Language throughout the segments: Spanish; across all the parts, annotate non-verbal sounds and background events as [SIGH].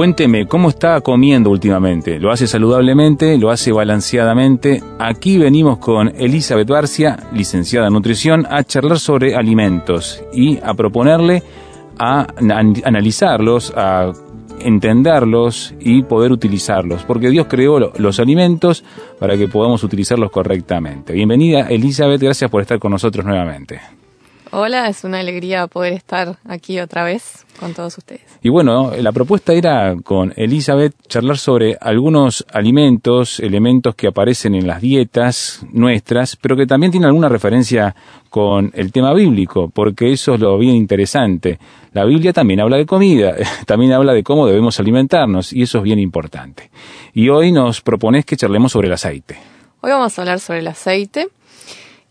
Cuénteme, ¿cómo está comiendo últimamente? ¿Lo hace saludablemente? ¿Lo hace balanceadamente? Aquí venimos con Elizabeth Barcia, licenciada en nutrición, a charlar sobre alimentos y a proponerle a analizarlos, a entenderlos y poder utilizarlos, porque Dios creó los alimentos para que podamos utilizarlos correctamente. Bienvenida Elizabeth, gracias por estar con nosotros nuevamente. Hola, es una alegría poder estar aquí otra vez con todos ustedes. Y bueno, la propuesta era con Elizabeth charlar sobre algunos alimentos, elementos que aparecen en las dietas nuestras, pero que también tienen alguna referencia con el tema bíblico, porque eso es lo bien interesante. La Biblia también habla de comida, [LAUGHS] también habla de cómo debemos alimentarnos, y eso es bien importante. Y hoy nos propones que charlemos sobre el aceite. Hoy vamos a hablar sobre el aceite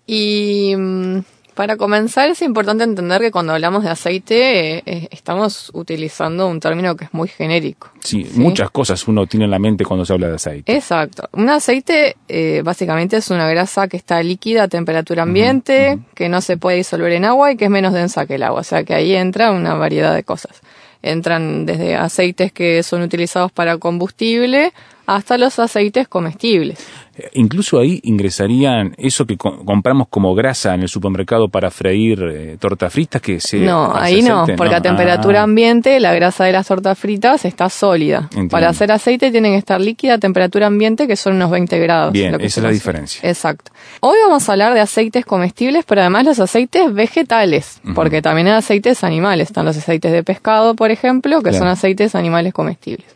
y mm, para comenzar es importante entender que cuando hablamos de aceite eh, eh, estamos utilizando un término que es muy genérico. Sí, muchas cosas uno tiene en la mente cuando se habla de aceite. Exacto. Un aceite eh, básicamente es una grasa que está líquida a temperatura ambiente, que no se puede disolver en agua y que es menos densa que el agua. O sea que ahí entra una variedad de cosas. Entran desde aceites que son utilizados para combustible hasta los aceites comestibles. Eh, incluso ahí ingresarían eso que compramos como grasa en el supermercado para freír eh, tortas fritas que se... No, ahí no, porque a temperatura ah. ambiente la grasa de las tortas fritas está sólida. Para hacer aceite tienen que estar líquida a temperatura ambiente que son unos 20 grados. Bien, esa es la diferencia. Exacto. Hoy vamos a hablar de aceites comestibles, pero además los aceites vegetales, porque también hay aceites animales. Están los aceites de pescado, por ejemplo, que son aceites animales comestibles.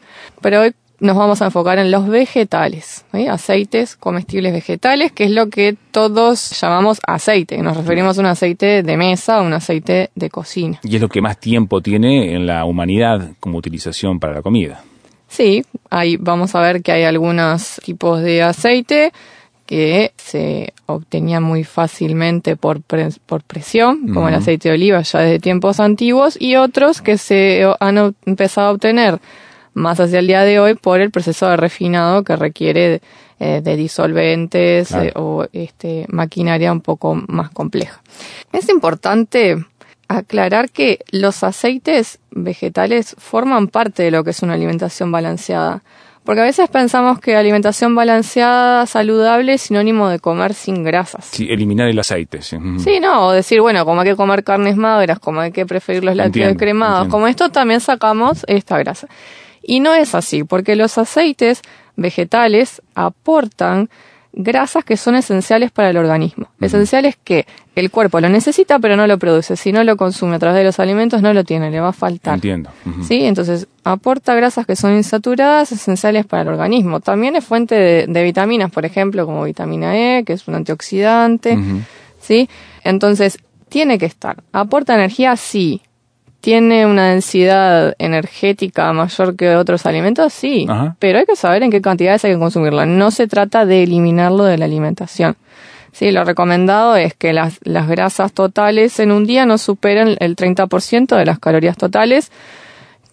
Pero hoy nos vamos a enfocar en los vegetales, aceites comestibles vegetales, que es lo que todos llamamos aceite. Nos referimos a un aceite de mesa, un aceite de cocina. Y es lo que más tiempo tiene en la humanidad como utilización para la comida. Sí, ahí vamos a ver que hay algunos tipos de aceite que se obtenían muy fácilmente por, por presión, como el aceite de oliva ya desde tiempos antiguos, y otros que se han empezado a obtener más hacia el día de hoy por el proceso de refinado que requiere de, eh, disolventes eh, o este, maquinaria un poco más compleja. Es importante aclarar que los aceites vegetales forman parte de lo que es una alimentación balanceada. Porque a veces pensamos que alimentación balanceada, saludable, es sinónimo de comer sin grasas. Sí, eliminar el aceite. Sí, sí no, o decir, bueno, como hay que comer carnes magras, como hay que preferir los lácteos cremados, como esto también sacamos esta grasa. Y no es así, porque los aceites vegetales aportan grasas que son esenciales para el organismo. Esenciales que el cuerpo lo necesita pero no lo produce. Si no lo consume a través de los alimentos no lo tiene, le va a faltar. Entiendo. ¿Sí? Entonces aporta grasas que son insaturadas, esenciales para el organismo. También es fuente de, vitaminas, por ejemplo, como vitamina E, que es un antioxidante. ¿Sí? Entonces tiene que estar. ¿Aporta energía? Sí tiene una densidad energética mayor que otros alimentos, sí, pero hay que saber en qué cantidades hay que consumirlo. No se trata de eliminarlo de la alimentación. Sí, lo recomendado es que las, las grasas totales en un día no superen el 30% de las calorías totales,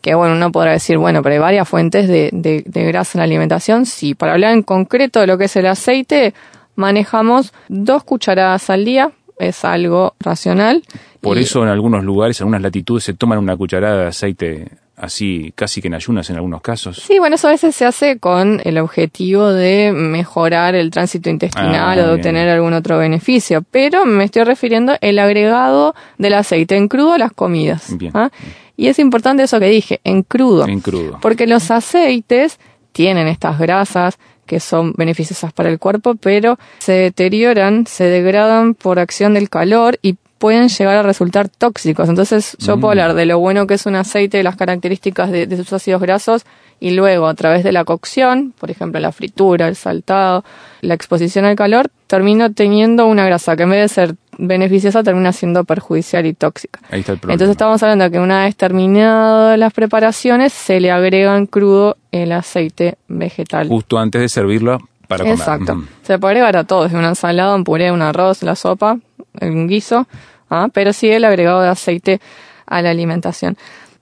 que bueno, uno podrá decir, bueno, pero hay varias fuentes de, de, de grasa en la alimentación. Sí, para hablar en concreto de lo que es el aceite, manejamos dos cucharadas al día, es algo racional. Por eso en algunos lugares, en algunas latitudes, se toman una cucharada de aceite así casi que en ayunas en algunos casos. Sí, bueno, eso a veces se hace con el objetivo de mejorar el tránsito intestinal ah, o de obtener algún otro beneficio, pero me estoy refiriendo el agregado del aceite en crudo a las comidas. ¿ah? Y es importante eso que dije, en crudo. En crudo. Porque los aceites tienen estas grasas que son beneficiosas para el cuerpo, pero se deterioran, se degradan por acción del calor y pueden llegar a resultar tóxicos. Entonces yo puedo mm. hablar de lo bueno que es un aceite, de las características de, sus ácidos grasos y luego a través de la cocción, por ejemplo la fritura, el saltado, la exposición al calor, termino teniendo una grasa que en vez de ser beneficiosa termina siendo perjudicial y tóxica. Ahí está el problema. Entonces estamos hablando de que una vez terminadas las preparaciones, se le agregan crudo el aceite vegetal. Justo antes de servirlo para comer. Exacto. Se puede agregar a todo, desde una ensalada, un puré, un arroz, la sopa, un guiso, ¿ah? pero sí el agregado de aceite a la alimentación.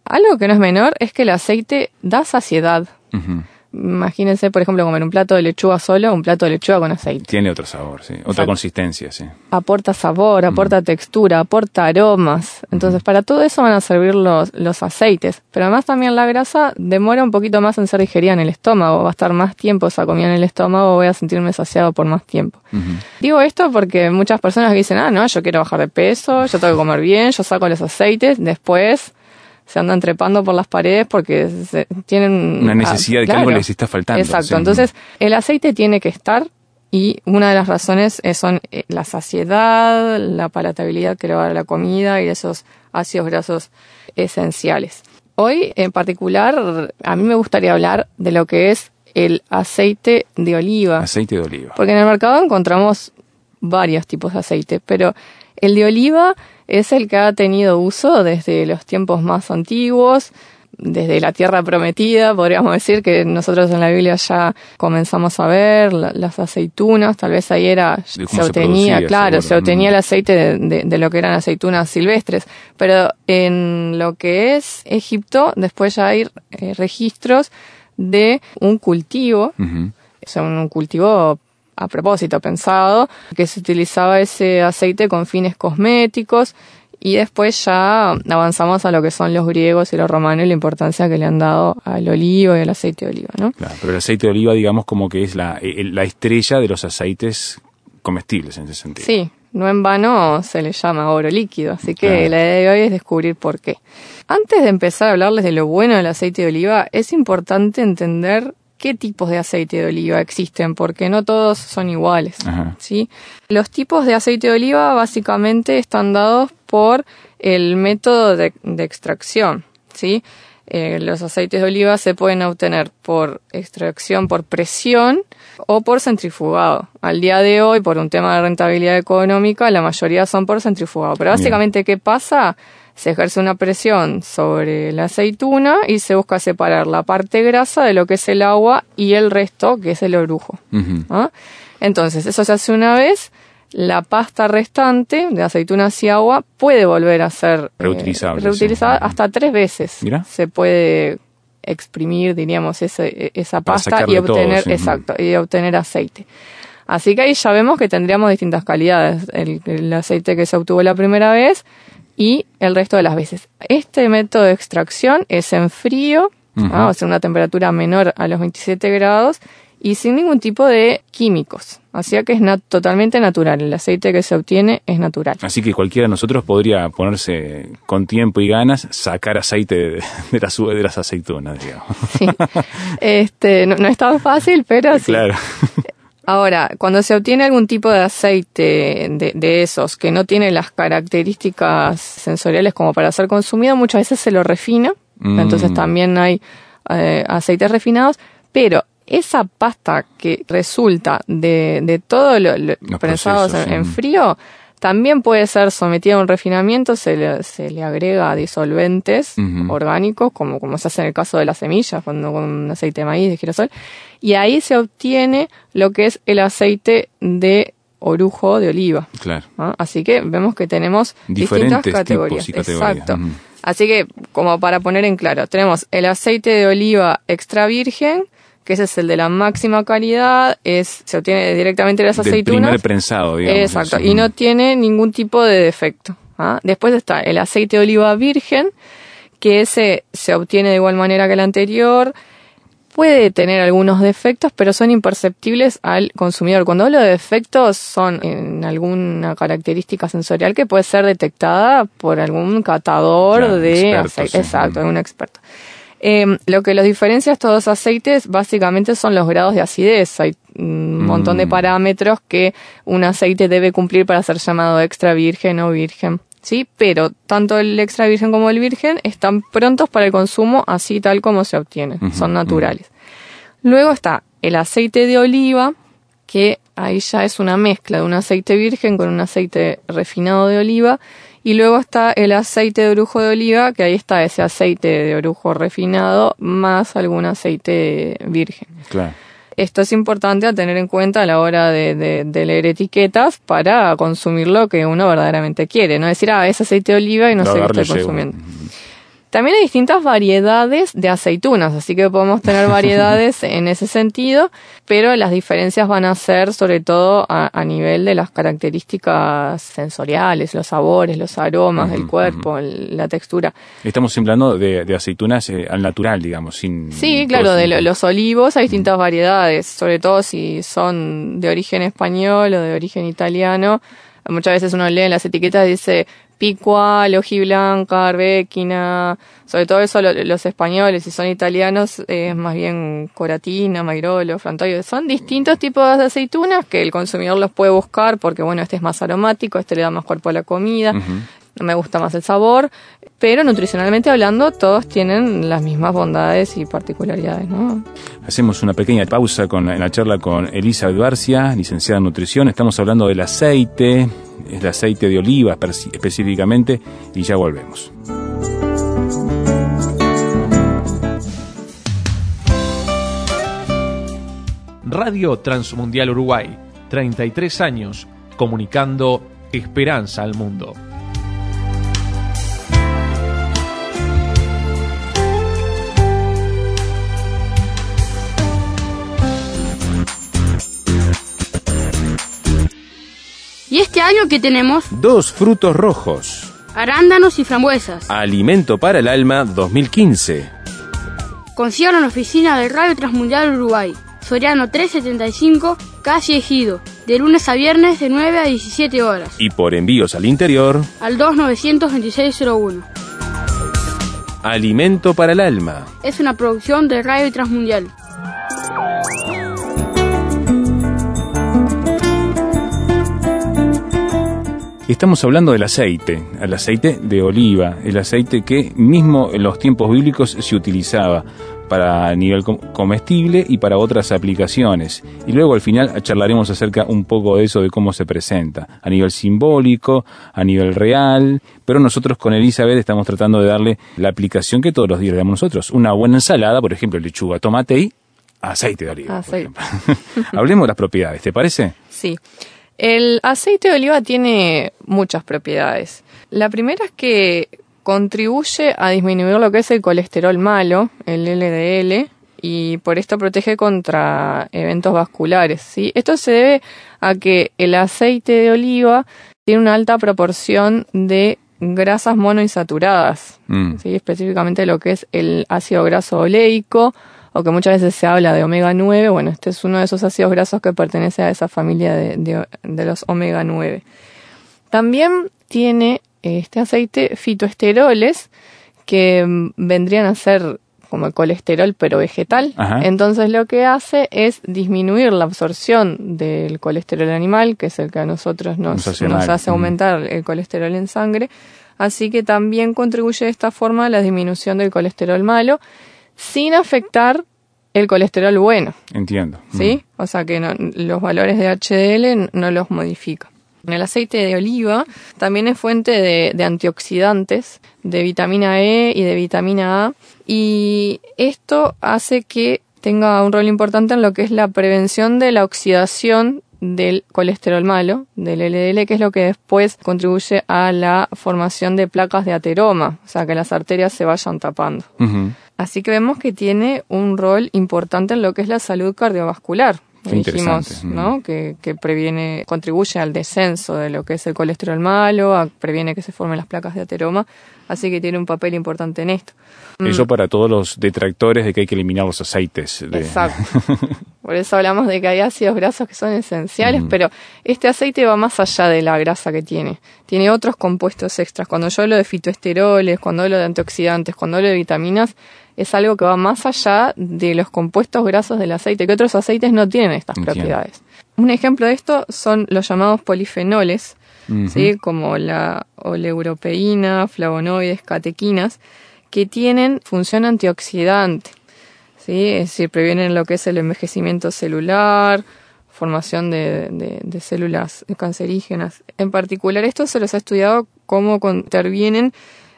Algo que no es menor es que el aceite da saciedad. Imagínense, por ejemplo, comer un plato de lechuga solo, un plato de lechuga con aceite. Tiene otro sabor, sí. Otra consistencia, sí. Aporta sabor, aporta textura, aporta aromas. Entonces, para todo eso van a servir los, los aceites. Pero además también la grasa demora un poquito más en ser digerida en el estómago. Va a estar más tiempo esa comida en el estómago, voy a sentirme saciado por más tiempo. Ujú. Digo esto porque muchas personas dicen, ah, no, yo quiero bajar de peso, yo tengo que comer bien, yo saco los aceites, después se andan trepando por las paredes porque se- tienen Una necesidad de que claro. algo les está faltando. Exacto, sí. entonces el aceite tiene que estar y una de las razones eh, son eh, la saciedad, la palatabilidad que le va a dar la comida y esos ácidos grasos esenciales. Hoy en particular a mí me gustaría hablar de lo que es el aceite de oliva. Aceite de oliva. Porque en el mercado encontramos varios tipos de aceite, pero el de oliva es el que ha tenido uso desde los tiempos más antiguos, desde la tierra prometida, podríamos decir que nosotros en la Biblia ya comenzamos a ver la- las aceitunas, tal vez ahí era, se obtenía, claro, se obtenía el aceite de, de- de lo que eran aceitunas silvestres, pero en lo que es Egipto, después ya hay eh, registros de un cultivo Ujú. o sea, un cultivo a propósito pensado, que se utilizaba ese aceite con fines cosméticos y después ya avanzamos a lo que son los griegos y los romanos y la importancia que le han dado al olivo y al aceite de oliva, ¿no? Claro, pero el aceite de oliva, digamos, como que es la, la estrella de los aceites comestibles en ese sentido. Sí, no en vano se le llama oro líquido, así que Claro. la idea de hoy es descubrir por qué. Antes de empezar a hablarles de lo bueno del aceite de oliva, es importante entender qué tipos de aceite de oliva existen, porque no todos son iguales. Ajá. ¿sí? Los tipos de aceite de oliva básicamente están dados por el método de, de extracción. ¿sí? Eh, los aceites de oliva se pueden obtener por extracción por presión o por centrifugado. Al día de hoy, por un tema de rentabilidad económica, la mayoría son por centrifugado. Pero Bien. básicamente, ¿qué pasa? Se ejerce una presión sobre la aceituna y se busca separar la parte grasa de lo que es el agua y el resto, que es el orujo. ¿ah? Entonces, eso se hace una vez. La pasta restante de aceitunas y agua puede volver a ser eh, Reutilizable, reutilizada sí. hasta tres veces. Mira. Se puede exprimir, diríamos, ese, esa pasta y todo, obtener, sí. exacto, y obtener aceite. Así que ahí ya vemos que tendríamos distintas calidades. El, el aceite que se obtuvo la primera vez y el resto de las veces. Este método de extracción es en frío, o sea, una temperatura menor a los 27 grados y sin ningún tipo de químicos. Así que es totalmente natural. El aceite que se obtiene es natural. Así que cualquiera de nosotros podría ponerse con tiempo y ganas, sacar aceite de, [LAUGHS] de las, de las aceitunas, digamos. Sí. [LAUGHS] Este, no, no es tan fácil, pero [LAUGHS] sí. Claro. Ahora, cuando se obtiene algún tipo de aceite de, de esos que no tiene las características sensoriales como para ser consumido, muchas veces se lo refina. Mm. Entonces también hay eh, aceites refinados, pero esa pasta que resulta de, de todo lo, lo procesos, en, en sí. frío también puede ser sometida a un refinamiento, se le, se le agrega disolventes orgánicos, como, como se hace en el caso de las semillas, cuando con aceite de maíz, de girasol, y ahí se obtiene lo que es el aceite de orujo de oliva. Claro. ¿ah? Así que vemos que tenemos Diferentes distintas categorías. tipos y categorías. Exacto. Así que, como para poner en claro, tenemos el aceite de oliva extra virgen, que ese es el de la máxima calidad, es se obtiene directamente de las Del aceitunas. primer prensado, digamos. Exacto, y no tiene ningún tipo de defecto. ¿ah? Después está el aceite de oliva virgen, que ese se obtiene de igual manera que el anterior. Puede tener algunos defectos, pero son imperceptibles al consumidor. Cuando hablo de defectos, son en alguna característica sensorial que puede ser detectada por algún catador Claro, de experto, aceite. sí. Exacto, algún experto. Eh, lo que los diferencia estos dos aceites básicamente son los grados de acidez. Hay un montón de Mm. parámetros que un aceite debe cumplir para ser llamado extra virgen o virgen. ¿Sí? Pero tanto el extra virgen como el virgen están prontos para el consumo así tal como se obtienen. Son naturales. Luego está el aceite de oliva, que ahí ya es una mezcla de un aceite virgen con un aceite refinado de oliva y luego está el aceite de orujo de oliva, que ahí está ese aceite de orujo refinado más algún aceite virgen. Claro. Esto es importante a tener en cuenta a la hora de, de, leer etiquetas para consumir lo que uno verdaderamente quiere. No decir, ah, es aceite de oliva y no sé qué estoy consumiendo. También hay distintas variedades de aceitunas, así que podemos tener [LAUGHS] variedades en ese sentido, pero las diferencias van a ser sobre todo a, nivel de las características sensoriales, los sabores, los aromas del cuerpo, la textura. Estamos hablando de, de aceitunas eh, al natural, digamos, sin... Sí, claro, de los olivos hay distintas variedades, sobre todo si son de origen español o de origen italiano. Muchas veces uno lee en las etiquetas y dice Picua, Blanca, Arbequina, sobre todo eso los españoles, si son italianos, es más bien Coratina, Mairolo, Frantoio. Son distintos tipos de aceitunas que el consumidor los puede buscar porque, bueno, este es más aromático, este le da más cuerpo a la comida, no me gusta más el sabor, pero nutricionalmente hablando, todos tienen las mismas bondades y particularidades, ¿no? Hacemos una pequeña pausa con, en la charla con Elisa Barcia, licenciada en nutrición. Estamos hablando del aceite, el aceite de oliva específicamente, y ya volvemos. Radio Transmundial Uruguay, 33 años, comunicando esperanza al mundo. ¿Y este año qué tenemos? Dos frutos rojos. Arándanos y frambuesas. Alimento para el Alma 2015. Consigan en la oficina de Radio Transmundial Uruguay. Soriano 375, casi Ejido. De lunes a viernes de 9 a 17 horas. Y por envíos al interior. Al 292601. Alimento para el Alma. Es una producción de Radio Transmundial. Estamos hablando del aceite, el aceite de oliva, el aceite que mismo en los tiempos bíblicos se utilizaba para nivel comestible y para otras aplicaciones. Y luego al final charlaremos acerca un poco de eso, de cómo se presenta, a nivel simbólico, a nivel real, pero nosotros con Elizabeth estamos tratando de darle la aplicación que todos los días le damos nosotros. Una buena ensalada, por ejemplo, lechuga, tomate y aceite de oliva. [LAUGHS] Hablemos de las propiedades, ¿te parece? Sí. El aceite de oliva tiene muchas propiedades. La primera es que contribuye a disminuir lo que es el colesterol malo, el LDL, y por esto protege contra eventos vasculares. ¿sí? Esto se debe a que el aceite de oliva tiene una alta proporción de grasas monoinsaturadas, mm. ¿sí? específicamente lo que es el ácido graso oleico, o que muchas veces se habla de omega 9, bueno, este es uno de esos ácidos grasos que pertenece a esa familia de, los omega 9. También tiene este aceite fitoesteroles que mm, vendrían a ser como el colesterol pero vegetal. Entonces lo que hace es disminuir la absorción del colesterol animal, que es el que a nosotros nos, nos hace aumentar el colesterol en sangre. Así que también contribuye de esta forma a la disminución del colesterol malo sin afectar el colesterol bueno. Entiendo. ¿Sí? Mm. O sea que los valores de HDL no los modifica. El aceite de oliva también es fuente de, antioxidantes, de vitamina E y de vitamina A, y esto hace que tenga un rol importante en lo que es la prevención de la oxidación del colesterol malo, del LDL, que es lo que después contribuye a la formación de placas de ateroma, o sea, que las arterias se vayan tapando. Así que vemos que tiene un rol importante en lo que es la salud cardiovascular. Dijimos, ¿no? Que, que, previene, contribuye al descenso de lo que es el colesterol malo, previene que se formen las placas de ateroma, así que tiene un papel importante en esto. Eso mm. para todos los detractores de que hay que eliminar los aceites. Exacto. [LAUGHS] Por eso hablamos de que hay ácidos grasos que son esenciales, pero este aceite va más allá de la grasa que tiene. Tiene otros compuestos extras. Cuando yo hablo de fitoesteroles, cuando hablo de antioxidantes, cuando hablo de vitaminas, es algo que va más allá de los compuestos grasos del aceite, que otros aceites no tienen estas propiedades. Un ejemplo de esto son los llamados polifenoles, ¿sí? como la oleuropeína, flavonoides, catequinas, que tienen función antioxidante. ¿sí? Es decir, previenen lo que es el envejecimiento celular, formación de, de, células cancerígenas. En particular, esto se los ha estudiado cómo intervienen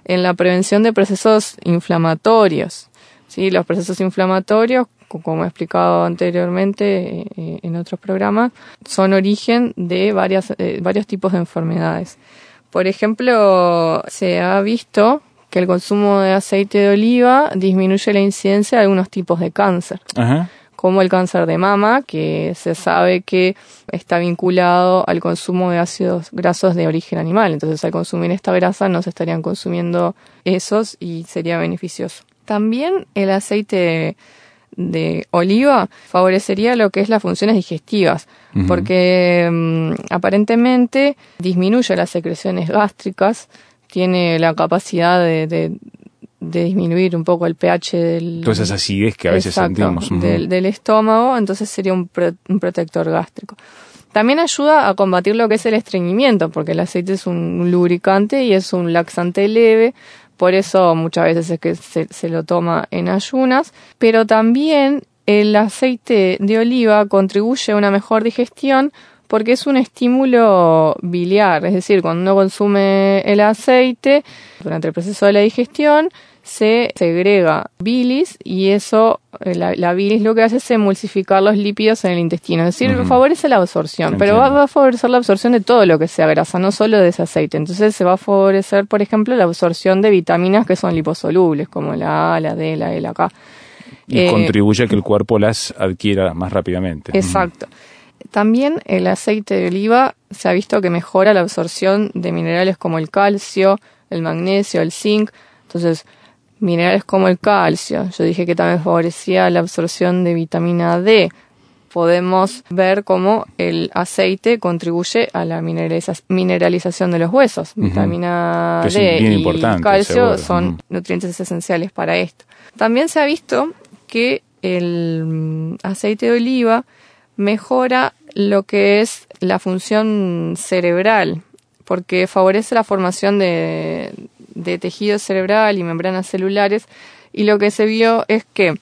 en la prevención de procesos inflamatorios. ¿Sí? Los procesos inflamatorios, como he explicado anteriormente eh, en otros programas, son origen de varias, eh, varios tipos de enfermedades. Por ejemplo, se ha visto que el consumo de aceite de oliva disminuye la incidencia de algunos tipos de cáncer. como el cáncer de mama, que se sabe que está vinculado al consumo de ácidos grasos de origen animal. Entonces, al consumir esta grasa no se estarían consumiendo esos y sería beneficioso. También el aceite de oliva favorecería lo que es las funciones digestivas, porque mm, aparentemente disminuye las secreciones gástricas, tiene la capacidad de, disminuir un poco el pH del... Todas esas acidez que a veces sentimos. del, estómago, entonces sería un, un, protector gástrico. También ayuda a combatir lo que es el estreñimiento, porque el aceite es un lubricante y es un laxante leve, por eso muchas veces es que se, lo toma en ayunas, pero también el aceite de oliva contribuye a una mejor digestión porque es un estímulo biliar, es decir, cuando uno consume el aceite durante el proceso de la digestión, se segrega bilis y eso, eh, la, bilis lo que hace es emulsificar los lípidos en el intestino, es decir, favorece la absorción, pero va, a favorecer la absorción de todo lo que sea grasa, no solo de ese aceite. Entonces se va a favorecer, por ejemplo, la absorción de vitaminas que son liposolubles, como la A, la D, la E, la K. Y eh, contribuye a que el cuerpo las adquiera más rápidamente. Exacto. También el aceite de oliva se ha visto que mejora la absorción de minerales como el calcio, el magnesio, el zinc. Entonces, minerales como el calcio, yo dije que también favorecía la absorción de vitamina D. Podemos ver cómo el aceite contribuye a la mineralización de los huesos. Vitamina D y calcio son nutrientes esenciales para esto. También se ha visto que el mm, aceite de oliva mejora lo que es la función cerebral, porque favorece la formación de, tejido cerebral y membranas celulares, y lo que se vio es que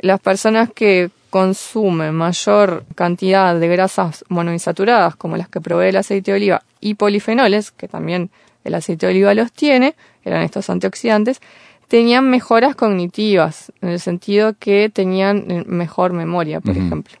las personas que consumen mayor cantidad de grasas monoinsaturadas, como las que provee el aceite de oliva, y polifenoles, que también el aceite de oliva los tiene, eran estos antioxidantes, tenían mejoras cognitivas, en el sentido que tenían mejor memoria, por ejemplo.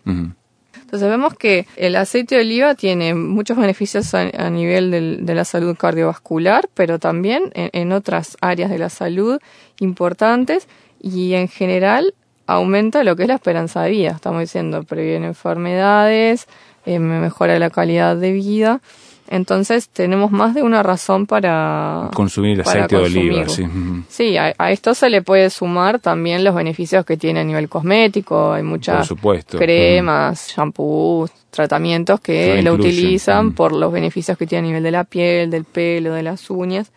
Entonces vemos que el aceite de oliva tiene muchos beneficios a, nivel de la salud cardiovascular, pero también en, otras áreas de la salud importantes y en general aumenta lo que es la esperanza de vida. Estamos diciendo, previene enfermedades, eh, mejora la calidad de vida. Entonces tenemos más de una razón para consumir aceite de oliva. Sí, sí a, esto se le puede sumar también los beneficios que tiene a nivel cosmético. Hay muchas cremas, shampoos, tratamientos que lo, utilizan por los beneficios que tiene a nivel de la piel, del pelo, de las uñas.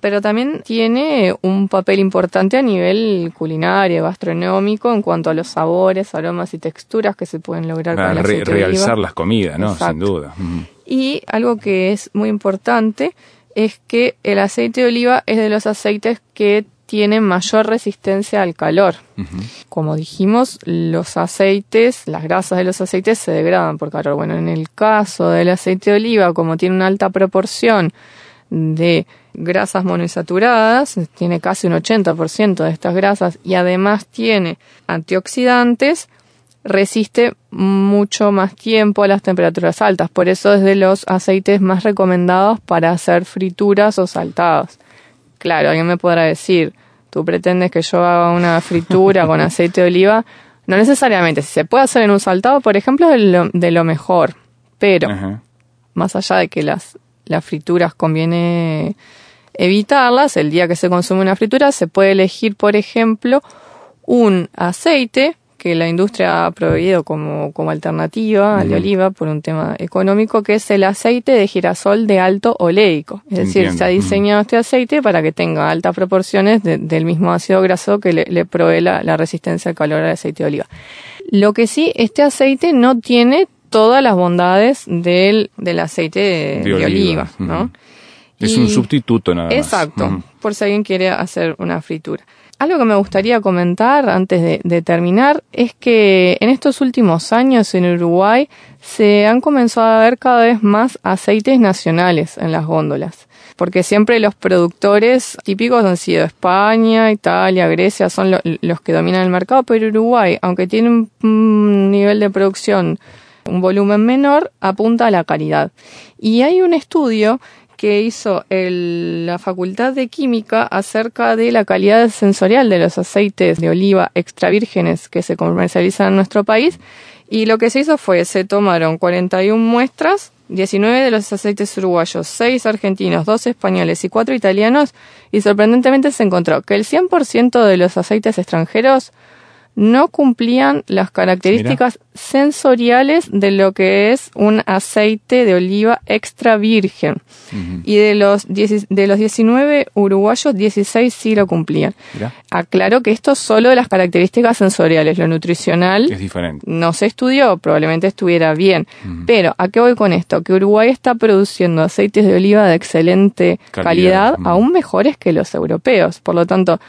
Pero también tiene un papel importante a nivel culinario, gastronómico, en cuanto a los sabores, aromas y texturas que se pueden lograr con el aceite realzar las comidas, ¿no? Sin duda. Y algo que es muy importante es que el aceite de oliva es de los aceites que tienen mayor resistencia al calor. Como dijimos, los aceites, las grasas de los aceites se degradan por calor. Bueno, en el caso del aceite de oliva, como tiene una alta proporción de grasas monoinsaturadas, tiene casi un 80% de estas grasas y además tiene antioxidantes, resiste mucho más tiempo a las temperaturas altas. Por eso es de los aceites más recomendados para hacer frituras o saltados. Claro, alguien me podrá decir, tú pretendes que yo haga una fritura con [LAUGHS] aceite de oliva. No necesariamente. Si se puede hacer en un saltado, por ejemplo, es de lo, mejor. Pero, más allá de que las, las frituras conviene evitarlas, el día que se consume una fritura, se puede elegir, por ejemplo, un aceite que la industria ha prohibido como, como alternativa al de oliva por un tema económico, que es el aceite de girasol de alto oleico. Es decir, se ha diseñado este aceite para que tenga altas proporciones del mismo ácido graso que le, provee la, resistencia al calor al aceite de oliva. Lo que sí, este aceite no tiene todas las bondades del, del aceite de, oliva, ¿no? Es un sustituto nada más. Exacto, por si alguien quiere hacer una fritura. Algo que me gustaría comentar antes de, terminar es que en estos últimos años en Uruguay se han comenzado a ver cada vez más aceites nacionales en las góndolas. Porque siempre los productores típicos han sido España, Italia, Grecia, son los que dominan el mercado, pero Uruguay, aunque tiene un nivel de producción, un volumen menor, apunta a la calidad. Y hay un estudio que hizo la Facultad de Química acerca de la calidad sensorial de los aceites de oliva extra vírgenes que se comercializan en nuestro país. Y lo que se hizo fue, se tomaron 41 muestras, 19 de los aceites uruguayos, 6 argentinos, 2 españoles y 4 italianos, y sorprendentemente se encontró que el 100% de los aceites extranjeros no cumplían las características sensoriales de lo que es un aceite de oliva extra virgen. Y de los, de los 19 uruguayos, 16 sí lo cumplían. Aclaro que esto solo de las características sensoriales, lo nutricional es diferente. no se estudió, probablemente estuviera bien. Pero, ¿a qué voy con esto? Que Uruguay está produciendo aceites de oliva de excelente calidad, aún mejores que los europeos. Por lo tanto,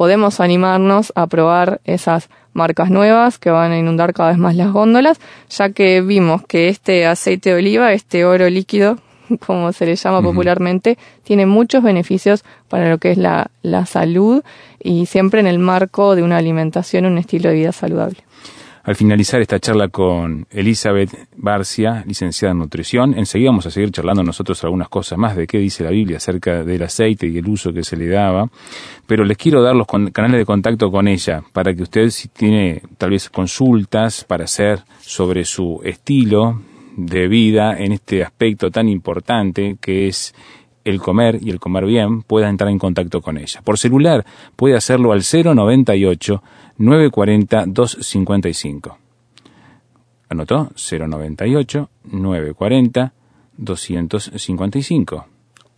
podemos animarnos a probar esas marcas nuevas que van a inundar cada vez más las góndolas, ya que vimos que este aceite de oliva, este oro líquido, [LAUGHS] como se le llama popularmente, tiene muchos beneficios para lo que es la, la salud y siempre en el marco de una alimentación, un estilo de vida saludable. Al finalizar esta charla con Elizabeth Barcia, licenciada en nutrición, enseguida vamos a seguir charlando nosotros algunas cosas más de qué dice la Biblia acerca del aceite y el uso que se le daba, pero les quiero dar los canales de contacto con ella para que usted si tiene tal vez consultas para hacer sobre su estilo de vida en este aspecto tan importante que es el comer y el comer bien, pueda entrar en contacto con ella. Por celular puede hacerlo al 098 940 255. ¿Anotó? 098 940 255.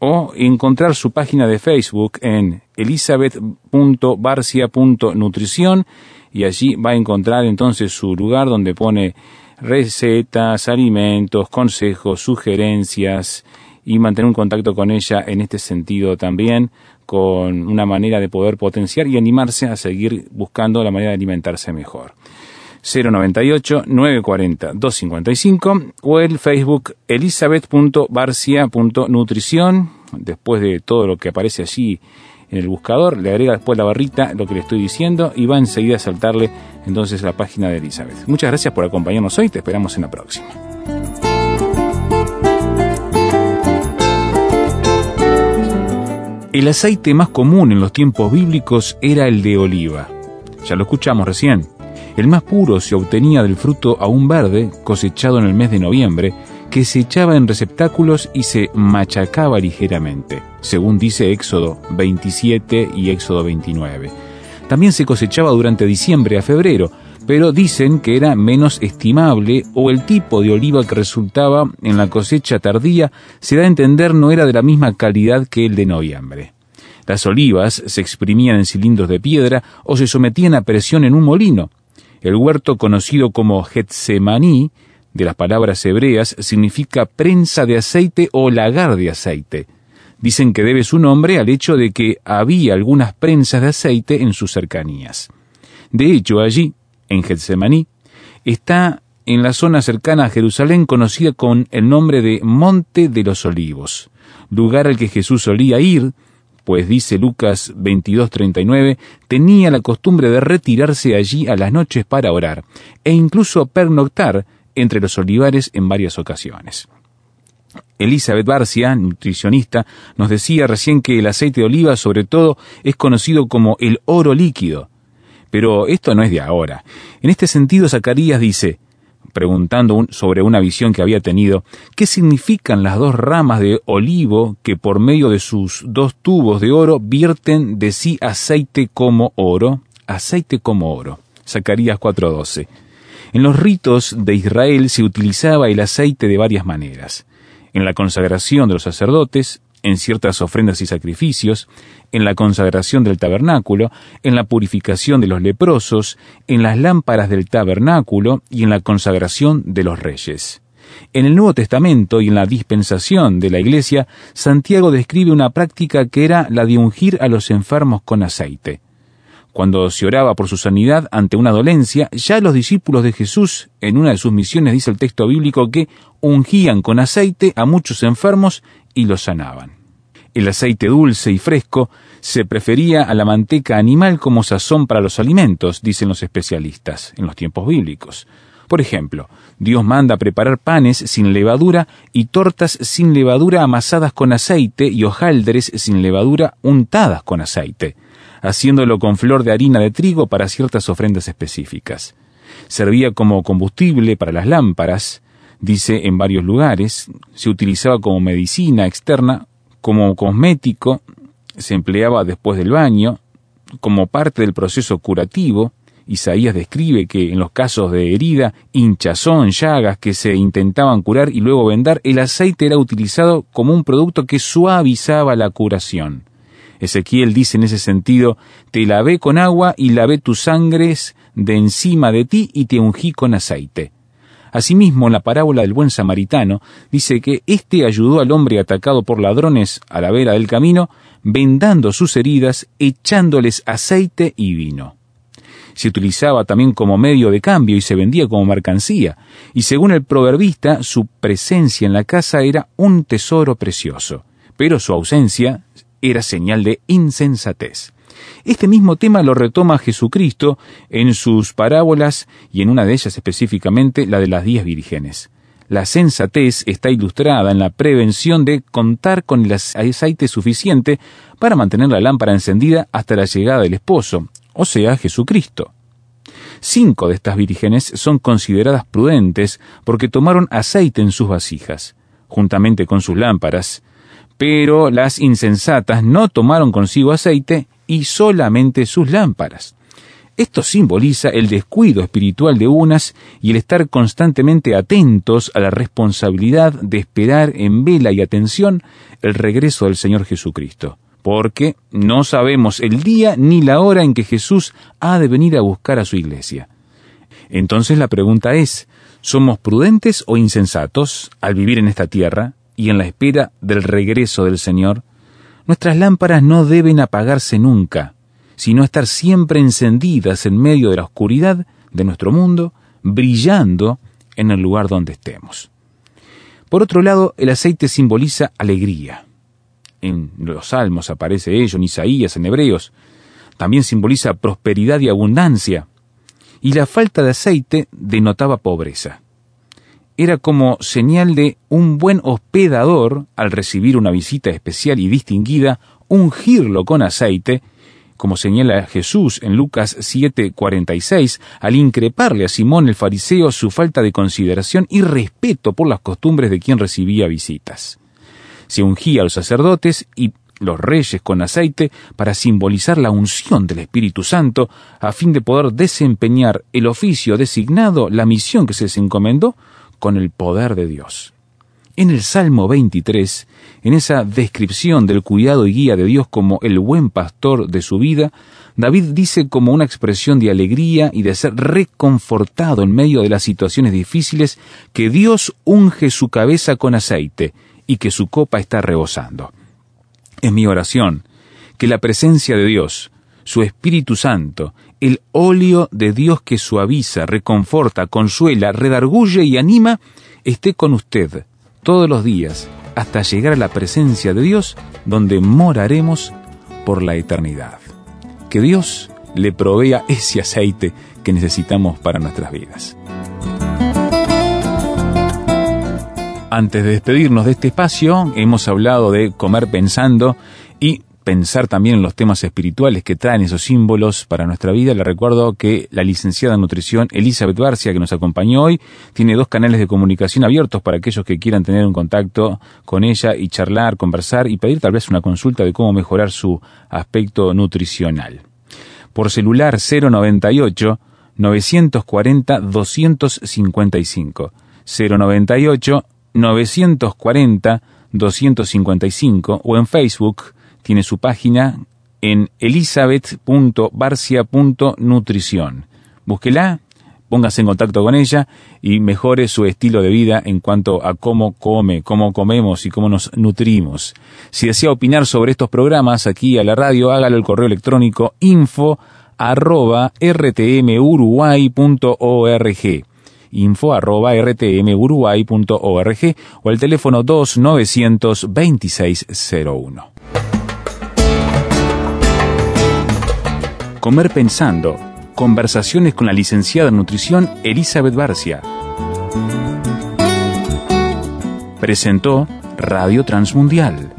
O encontrar su página de Facebook en elizabeth.barcia.nutrición y allí va a encontrar entonces su lugar donde pone recetas, alimentos, consejos, sugerencias y mantener un contacto con ella en este sentido también con una manera de poder potenciar y animarse a seguir buscando la manera de alimentarse mejor. 098-940-255 o el Facebook elizabeth.barcia.nutrición. Después de todo lo que aparece allí en el buscador, le agrega después la barrita lo que le estoy diciendo y va enseguida a saltarle entonces la página de Elizabeth. Muchas gracias por acompañarnos hoy, te esperamos en la próxima. El aceite más común en los tiempos bíblicos era el de oliva. Ya lo escuchamos recién. El más puro se obtenía del fruto aún verde, cosechado en el mes de noviembre, que se echaba en receptáculos y se machacaba ligeramente, según dice Éxodo 27 y Éxodo 29. También se cosechaba durante diciembre a febrero, pero dicen que era menos estimable o el tipo de oliva que resultaba en la cosecha tardía se da a entender no era de la misma calidad que el de noviembre. Las olivas se exprimían en cilindros de piedra o se sometían a presión en un molino. El huerto conocido como Getsemaní, de las palabras hebreas, significa prensa de aceite o lagar de aceite. Dicen que debe su nombre al hecho de que había algunas prensas de aceite en sus cercanías. De hecho, allí, en Getsemaní, está en la zona cercana a Jerusalén conocida con el nombre de Monte de los Olivos, lugar al que Jesús solía ir, pues dice Lucas 22:39, tenía la costumbre de retirarse allí a las noches para orar, e incluso pernoctar entre los olivares en varias ocasiones. Elizabeth Barcia, nutricionista, nos decía recién que el aceite de oliva sobre todo es conocido como el oro líquido, pero esto no es de ahora. En este sentido, Zacarías dice, preguntando sobre una visión que había tenido, ¿qué significan las dos ramas de olivo que por medio de sus dos tubos de oro vierten de sí aceite como oro? Aceite como oro. Zacarías 4:12. En los ritos de Israel se utilizaba el aceite de varias maneras. En la consagración de los sacerdotes, en ciertas ofrendas y sacrificios, en la consagración del tabernáculo, en la purificación de los leprosos, en las lámparas del tabernáculo y en la consagración de los reyes. En el Nuevo Testamento y en la dispensación de la Iglesia, Santiago describe una práctica que era la de ungir a los enfermos con aceite. Cuando se oraba por su sanidad ante una dolencia, ya los discípulos de Jesús, en una de sus misiones dice el texto bíblico que ungían con aceite a muchos enfermos y los sanaban. El aceite dulce y fresco se prefería a la manteca animal como sazón para los alimentos, dicen los especialistas, en los tiempos bíblicos. Por ejemplo, Dios manda preparar panes sin levadura y tortas sin levadura amasadas con aceite y hojaldres sin levadura untadas con aceite haciéndolo con flor de harina de trigo para ciertas ofrendas específicas. Servía como combustible para las lámparas, dice en varios lugares, se utilizaba como medicina externa, como cosmético, se empleaba después del baño, como parte del proceso curativo, Isaías describe que en los casos de herida, hinchazón, llagas que se intentaban curar y luego vendar, el aceite era utilizado como un producto que suavizaba la curación. Ezequiel dice en ese sentido, te lavé con agua y lavé tus sangres de encima de ti y te ungí con aceite. Asimismo, en la parábola del buen samaritano, dice que éste ayudó al hombre atacado por ladrones a la vera del camino, vendando sus heridas, echándoles aceite y vino. Se utilizaba también como medio de cambio y se vendía como mercancía, y según el proverbista, su presencia en la casa era un tesoro precioso, pero su ausencia era señal de insensatez. Este mismo tema lo retoma Jesucristo en sus parábolas y en una de ellas específicamente la de las diez vírgenes. La sensatez está ilustrada en la prevención de contar con el aceite suficiente para mantener la lámpara encendida hasta la llegada del esposo, o sea, Jesucristo. Cinco de estas vírgenes son consideradas prudentes porque tomaron aceite en sus vasijas, juntamente con sus lámparas, pero las insensatas no tomaron consigo aceite y solamente sus lámparas. Esto simboliza el descuido espiritual de unas y el estar constantemente atentos a la responsabilidad de esperar en vela y atención el regreso del Señor Jesucristo, porque no sabemos el día ni la hora en que Jesús ha de venir a buscar a su iglesia. Entonces la pregunta es, ¿somos prudentes o insensatos al vivir en esta tierra? y en la espera del regreso del Señor, nuestras lámparas no deben apagarse nunca, sino estar siempre encendidas en medio de la oscuridad de nuestro mundo, brillando en el lugar donde estemos. Por otro lado, el aceite simboliza alegría. En los salmos aparece ello, en Isaías, en Hebreos. También simboliza prosperidad y abundancia. Y la falta de aceite denotaba pobreza era como señal de un buen hospedador al recibir una visita especial y distinguida, ungirlo con aceite, como señala Jesús en Lucas 7:46, al increparle a Simón el fariseo su falta de consideración y respeto por las costumbres de quien recibía visitas. Se ungía a los sacerdotes y los reyes con aceite para simbolizar la unción del Espíritu Santo, a fin de poder desempeñar el oficio designado, la misión que se les encomendó, con el poder de Dios. En el Salmo 23, en esa descripción del cuidado y guía de Dios como el buen pastor de su vida, David dice como una expresión de alegría y de ser reconfortado en medio de las situaciones difíciles que Dios unge su cabeza con aceite y que su copa está rebosando. Es mi oración que la presencia de Dios, su Espíritu Santo, el óleo de Dios que suaviza, reconforta, consuela, redarguye y anima, esté con usted todos los días hasta llegar a la presencia de Dios, donde moraremos por la eternidad. Que Dios le provea ese aceite que necesitamos para nuestras vidas. Antes de despedirnos de este espacio, hemos hablado de comer pensando y pensar también en los temas espirituales que traen esos símbolos para nuestra vida. Le recuerdo que la licenciada en nutrición Elizabeth Barcia, que nos acompañó hoy, tiene dos canales de comunicación abiertos para aquellos que quieran tener un contacto con ella y charlar, conversar y pedir tal vez una consulta de cómo mejorar su aspecto nutricional. Por celular 098 940 255 098 940 255 o en Facebook tiene su página en elizabeth.barcia.nutrición. Búsquela, póngase en contacto con ella y mejore su estilo de vida en cuanto a cómo come, cómo comemos y cómo nos nutrimos. Si desea opinar sobre estos programas aquí a la radio, hágalo al correo electrónico info arroba rtmuruguay.org info arroba rtmuruguay.org o el teléfono 292601. Comer pensando. Conversaciones con la licenciada en nutrición Elizabeth Barcia. Presentó Radio Transmundial